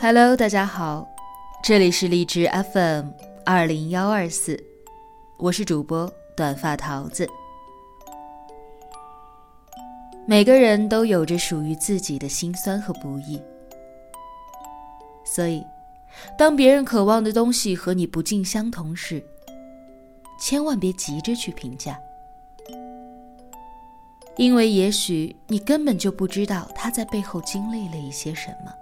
Hello，大家好，这里是荔枝 FM 二零幺二四，我是主播短发桃子。每个人都有着属于自己的辛酸和不易，所以，当别人渴望的东西和你不尽相同时，千万别急着去评价，因为也许你根本就不知道他在背后经历了一些什么。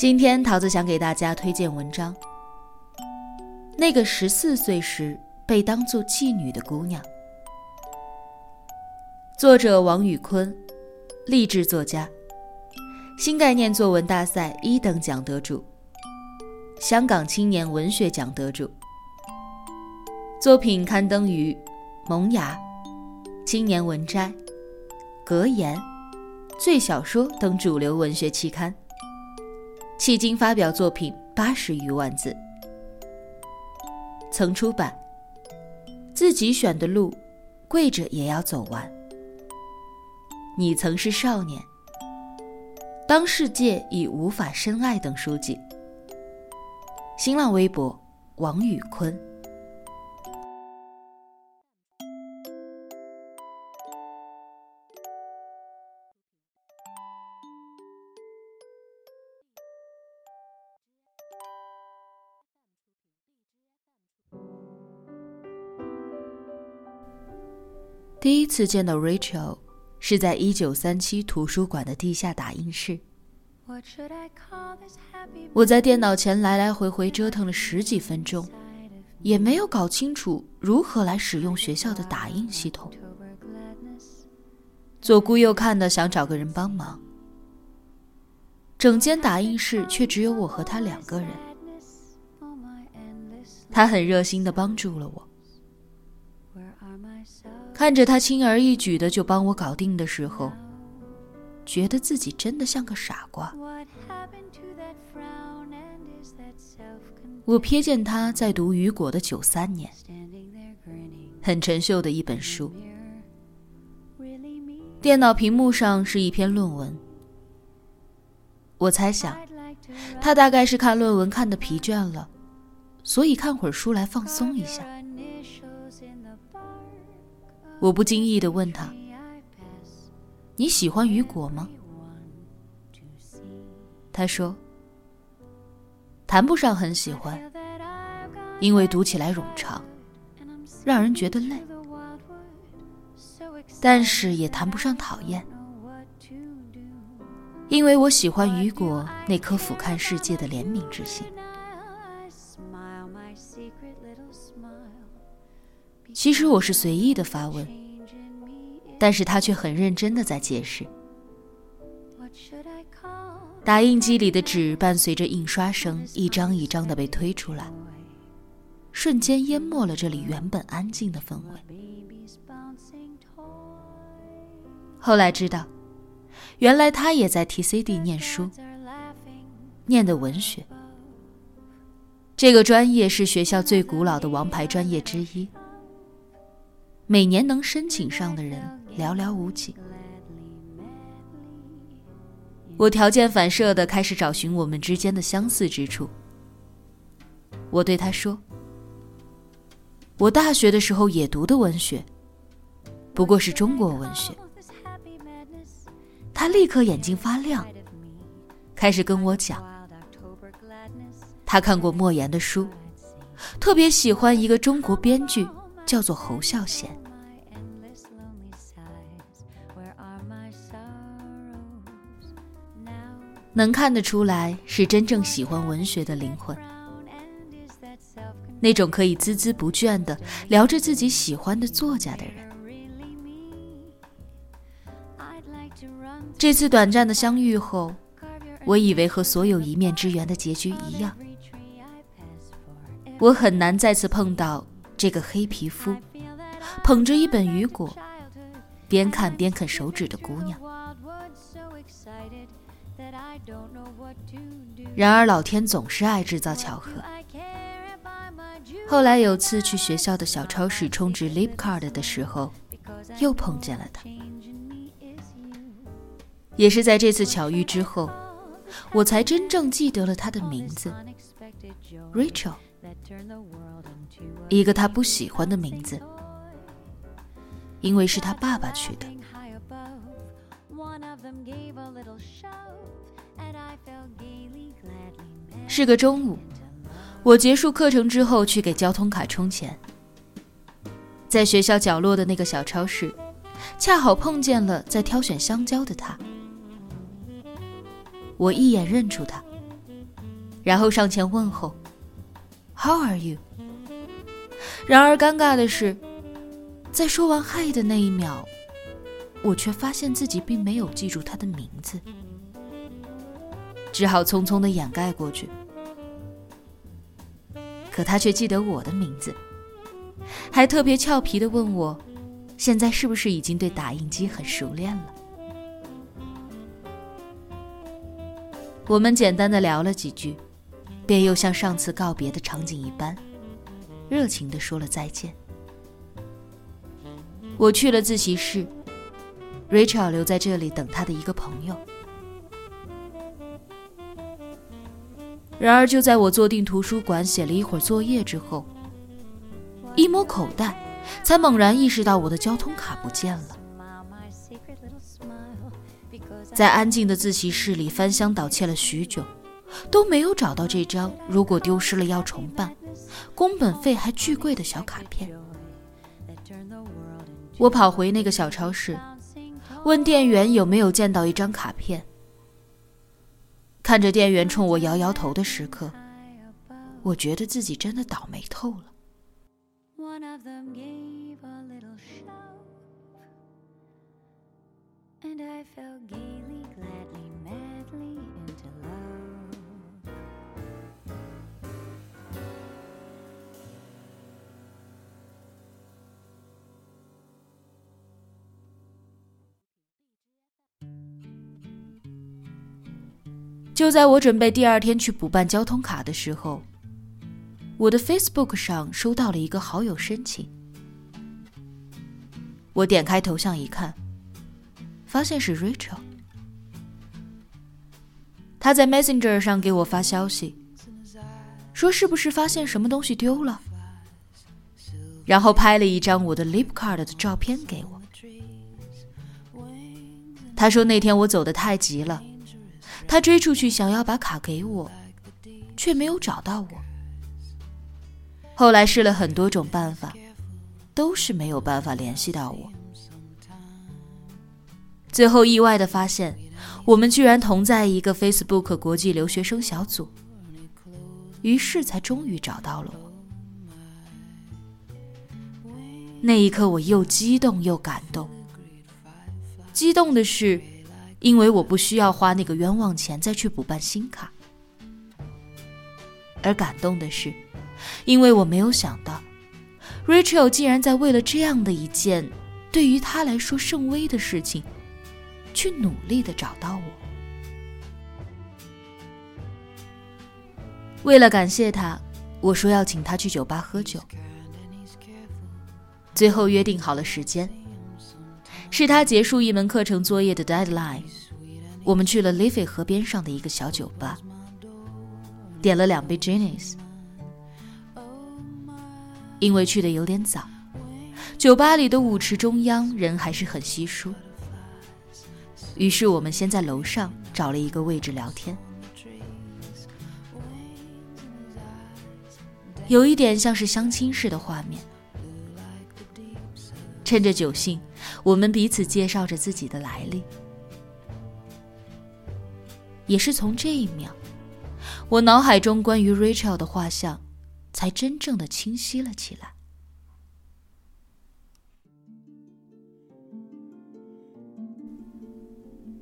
今天桃子想给大家推荐文章，《那个十四岁时被当作妓女的姑娘》，作者王宇坤，励志作家，新概念作文大赛一等奖得主，香港青年文学奖得主。作品刊登于《萌芽》《青年文摘》《格言》《最小说》等主流文学期刊。迄今发表作品八十余万字，曾出版《自己选的路，跪着也要走完》。你曾是少年，当世界已无法深爱等书籍。新浪微博王宇坤。第一次见到 Rachel，是在一九三七图书馆的地下打印室。我在电脑前来来回回折腾了十几分钟，也没有搞清楚如何来使用学校的打印系统。左顾右看的想找个人帮忙，整间打印室却只有我和他两个人。他很热心的帮助了我。看着他轻而易举的就帮我搞定的时候，觉得自己真的像个傻瓜。我瞥见他在读雨果的《九三年》，很陈旧的一本书。电脑屏幕上是一篇论文。我猜想，他大概是看论文看的疲倦了，所以看会儿书来放松一下。我不经意的问他：“你喜欢雨果吗？”他说：“谈不上很喜欢，因为读起来冗长，让人觉得累。但是也谈不上讨厌，因为我喜欢雨果那颗俯瞰世界的怜悯之心。”其实我是随意的发问，但是他却很认真的在解释。打印机里的纸伴随着印刷声一张一张的被推出来，瞬间淹没了这里原本安静的氛围。后来知道，原来他也在 TCD 念书，念的文学。这个专业是学校最古老的王牌专业之一。每年能申请上的人寥寥无几。我条件反射的开始找寻我们之间的相似之处。我对他说：“我大学的时候也读的文学，不过是中国文学。”他立刻眼睛发亮，开始跟我讲，他看过莫言的书，特别喜欢一个中国编剧，叫做侯孝贤。能看得出来，是真正喜欢文学的灵魂，那种可以孜孜不倦的聊着自己喜欢的作家的人。这次短暂的相遇后，我以为和所有一面之缘的结局一样，我很难再次碰到这个黑皮肤、捧着一本雨果、边看边啃手指的姑娘。然而，老天总是爱制造巧合。后来有次去学校的小超市充值 Leap Card 的时候，又碰见了他。也是在这次巧遇之后，我才真正记得了他的名字，Rachel，一个他不喜欢的名字，因为是他爸爸取的。One of them gave a little show and i felt gayly gladly 是个中午，我结束课程之后去给交通卡充钱，在学校角落的那个小超市，恰好碰见了在挑选香蕉的他。我一眼认出他，然后上前问候：“How are you？” 然而尴尬的是，在说完“嗨”的那一秒，我却发现自己并没有记住他的名字，只好匆匆的掩盖过去。可他却记得我的名字，还特别俏皮的问我：“现在是不是已经对打印机很熟练了？”我们简单的聊了几句，便又像上次告别的场景一般，热情的说了再见。我去了自习室，Rachel 留在这里等他的一个朋友。然而，就在我坐定图书馆写了一会儿作业之后，一摸口袋，才猛然意识到我的交通卡不见了。在安静的自习室里翻箱倒窃了许久，都没有找到这张如果丢失了要重办、工本费还巨贵的小卡片。我跑回那个小超市，问店员有没有见到一张卡片。看着店员冲我摇摇头的时刻，我觉得自己真的倒霉透了。就在我准备第二天去补办交通卡的时候，我的 Facebook 上收到了一个好友申请。我点开头像一看，发现是 Rachel。他在 Messenger 上给我发消息，说是不是发现什么东西丢了，然后拍了一张我的 Lip Card 的照片给我。他说那天我走的太急了。他追出去想要把卡给我，却没有找到我。后来试了很多种办法，都是没有办法联系到我。最后意外的发现，我们居然同在一个 Facebook 国际留学生小组，于是才终于找到了我。那一刻，我又激动又感动。激动的是。因为我不需要花那个冤枉钱再去补办新卡，而感动的是，因为我没有想到，Rachel 竟然在为了这样的一件对于他来说甚微的事情，去努力的找到我。为了感谢他，我说要请他去酒吧喝酒，最后约定好了时间。是他结束一门课程作业的 deadline，我们去了 Liffey 河边上的一个小酒吧，点了两杯 Guinness。因为去的有点早，酒吧里的舞池中央人还是很稀疏，于是我们先在楼上找了一个位置聊天，有一点像是相亲式的画面。趁着酒兴，我们彼此介绍着自己的来历。也是从这一秒，我脑海中关于 Rachel 的画像，才真正的清晰了起来。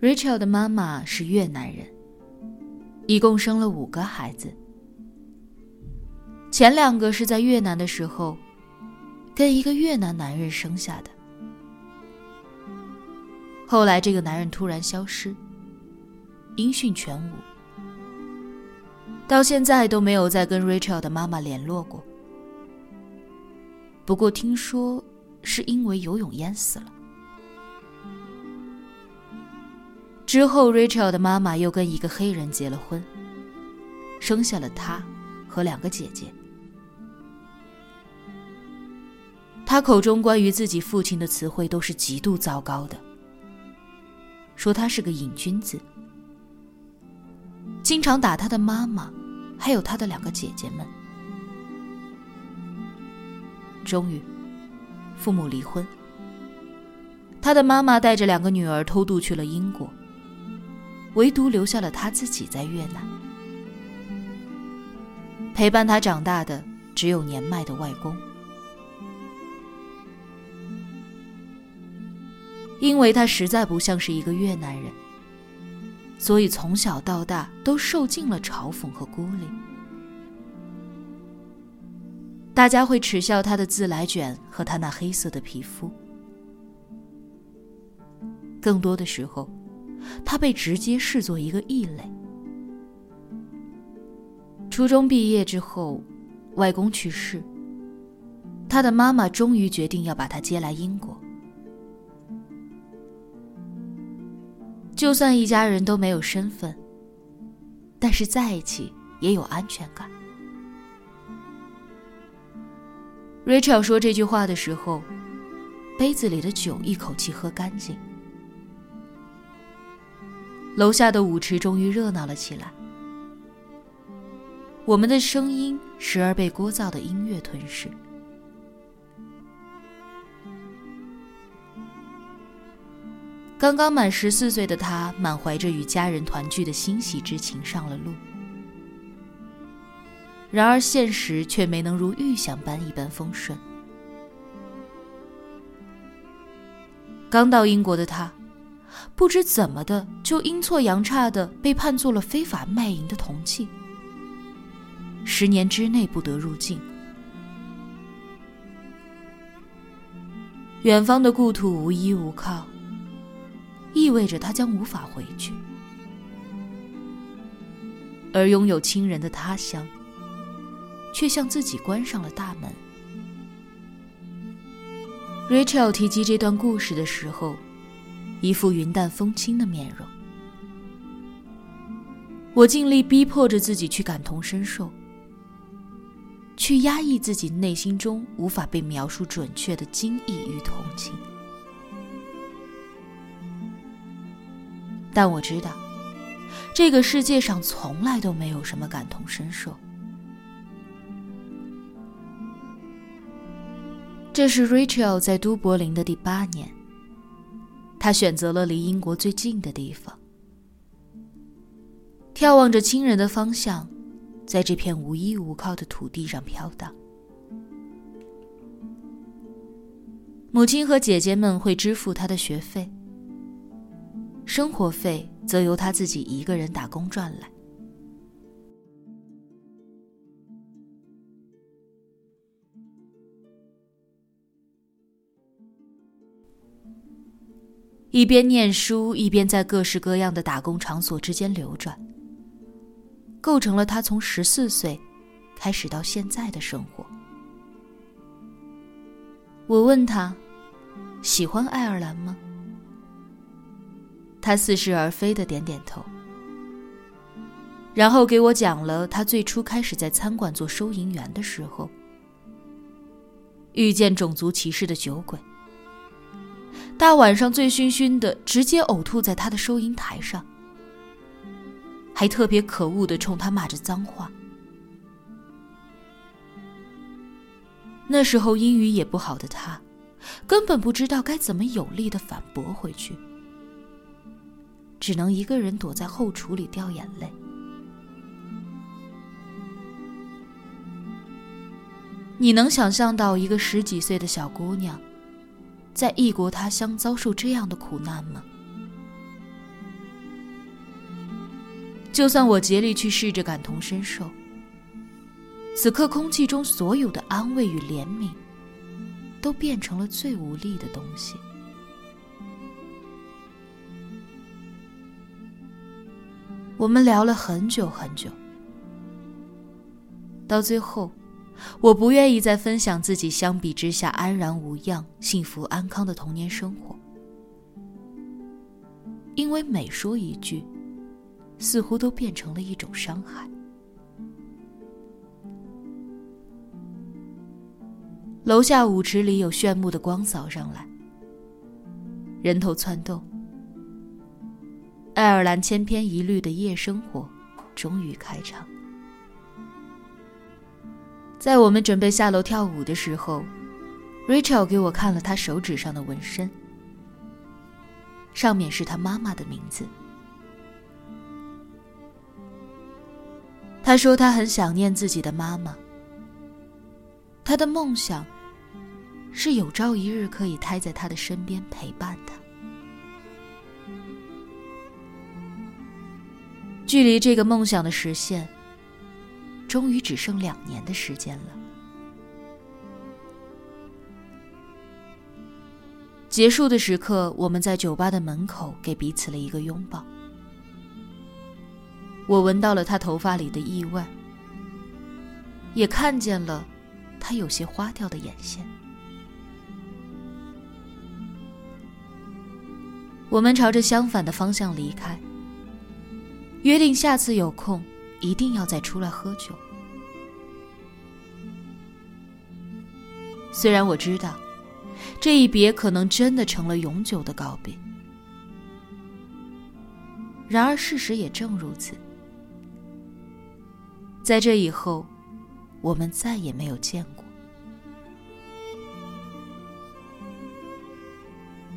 Rachel 的妈妈是越南人，一共生了五个孩子，前两个是在越南的时候。跟一个越南男人生下的，后来这个男人突然消失，音讯全无，到现在都没有再跟 Rachel 的妈妈联络过。不过听说是因为游泳淹死了。之后，Rachel 的妈妈又跟一个黑人结了婚，生下了她和两个姐姐。他口中关于自己父亲的词汇都是极度糟糕的，说他是个瘾君子，经常打他的妈妈，还有他的两个姐姐们。终于，父母离婚，他的妈妈带着两个女儿偷渡去了英国，唯独留下了他自己在越南。陪伴他长大的只有年迈的外公。因为他实在不像是一个越南人，所以从小到大都受尽了嘲讽和孤立。大家会耻笑他的自来卷和他那黑色的皮肤。更多的时候，他被直接视作一个异类。初中毕业之后，外公去世，他的妈妈终于决定要把他接来英国。就算一家人都没有身份，但是在一起也有安全感。Rachel 说这句话的时候，杯子里的酒一口气喝干净。楼下的舞池终于热闹了起来，我们的声音时而被聒噪的音乐吞噬。刚刚满十四岁的他，满怀着与家人团聚的欣喜之情上了路。然而现实却没能如预想般一帆风顺。刚到英国的他，不知怎么的就阴错阳差的被判做了非法卖淫的铜器，十年之内不得入境。远方的故土无依无靠。意味着他将无法回去，而拥有亲人的他乡，却向自己关上了大门。Rachel 提及这段故事的时候，一副云淡风轻的面容。我尽力逼迫着自己去感同身受，去压抑自己内心中无法被描述准确的惊异与同情。但我知道，这个世界上从来都没有什么感同身受。这是 Rachel 在都柏林的第八年，她选择了离英国最近的地方，眺望着亲人的方向，在这片无依无靠的土地上飘荡。母亲和姐姐们会支付她的学费。生活费则由他自己一个人打工赚来。一边念书，一边在各式各样的打工场所之间流转，构成了他从十四岁开始到现在的生活。我问他：“喜欢爱尔兰吗？”他似是而非的点点头，然后给我讲了他最初开始在餐馆做收银员的时候，遇见种族歧视的酒鬼，大晚上醉醺醺的直接呕吐在他的收银台上，还特别可恶的冲他骂着脏话。那时候英语也不好的他，根本不知道该怎么有力的反驳回去。只能一个人躲在后厨里掉眼泪。你能想象到一个十几岁的小姑娘，在异国他乡遭受这样的苦难吗？就算我竭力去试着感同身受，此刻空气中所有的安慰与怜悯，都变成了最无力的东西。我们聊了很久很久，到最后，我不愿意再分享自己相比之下安然无恙、幸福安康的童年生活，因为每说一句，似乎都变成了一种伤害。楼下舞池里有炫目的光扫上来，人头窜动。爱尔兰千篇一律的夜生活终于开场。在我们准备下楼跳舞的时候，Rachel 给我看了她手指上的纹身，上面是她妈妈的名字。她说她很想念自己的妈妈，她的梦想。是有朝一日可以待在她的身边陪伴她。距离这个梦想的实现，终于只剩两年的时间了。结束的时刻，我们在酒吧的门口给彼此了一个拥抱。我闻到了他头发里的异味，也看见了他有些花掉的眼线。我们朝着相反的方向离开，约定下次有空一定要再出来喝酒。虽然我知道，这一别可能真的成了永久的告别，然而事实也正如此。在这以后，我们再也没有见过。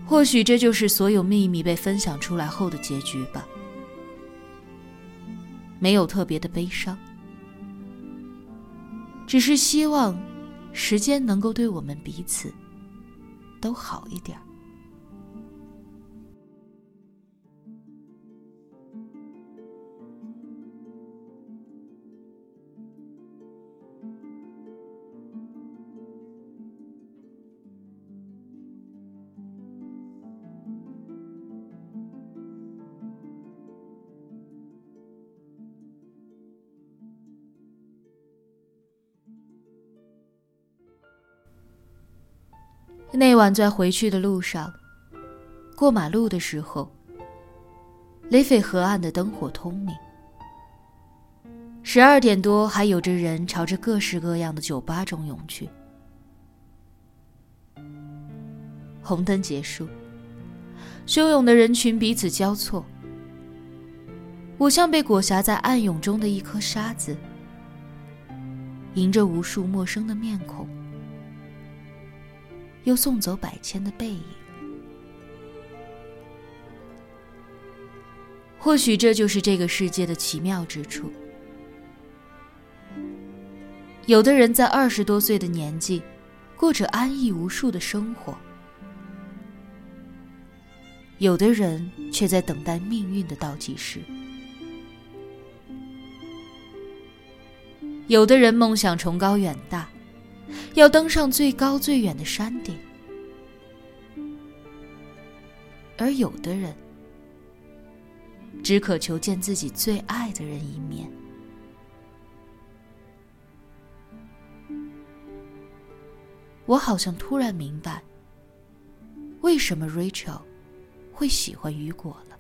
或许这就是所有秘密被分享出来后的结局吧。没有特别的悲伤，只是希望时间能够对我们彼此都好一点。那晚在回去的路上，过马路的时候，雷斐河岸的灯火通明。十二点多，还有着人朝着各式各样的酒吧中涌去。红灯结束，汹涌的人群彼此交错。我像被裹挟在暗涌中的一颗沙子，迎着无数陌生的面孔。又送走百千的背影，或许这就是这个世界的奇妙之处。有的人在二十多岁的年纪，过着安逸无数的生活；有的人却在等待命运的倒计时；有的人梦想崇高远大。要登上最高最远的山顶，而有的人只渴求见自己最爱的人一面。我好像突然明白，为什么 Rachel 会喜欢雨果了。